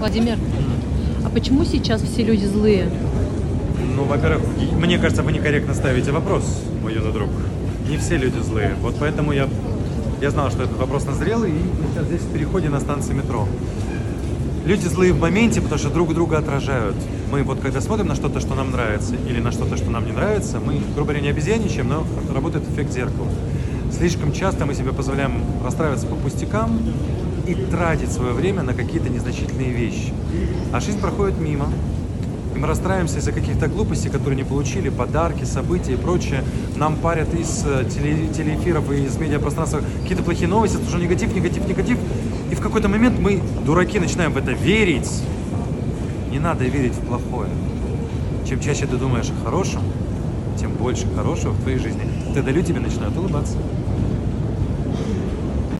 Владимир, а почему сейчас все люди злые? Ну, во-первых, мне кажется, вы некорректно ставите вопрос, мой юный друг. Не все люди злые. Вот поэтому я, я знал, что этот вопрос назрел, и сейчас здесь в переходе на станции метро. Люди злые в моменте, потому что друг друга отражают. Мы вот когда смотрим на что-то, что нам нравится, или на что-то, что нам не нравится, мы, грубо говоря, не обезьяничаем, но работает эффект зеркала. Слишком часто мы себе позволяем расстраиваться по пустякам и тратить свое время на какие-то незначительные вещи. А жизнь проходит мимо, и мы расстраиваемся из-за каких-то глупостей, которые не получили, подарки, события и прочее. Нам парят из э, теле- телеэфиров и из медиапространства какие-то плохие новости, это уже негатив, негатив, негатив. И в какой-то момент мы, дураки, начинаем в это верить. Не надо верить в плохое. Чем чаще ты думаешь о хорошем, тем больше хорошего в твоей жизни. Тогда люди тебе начинают улыбаться.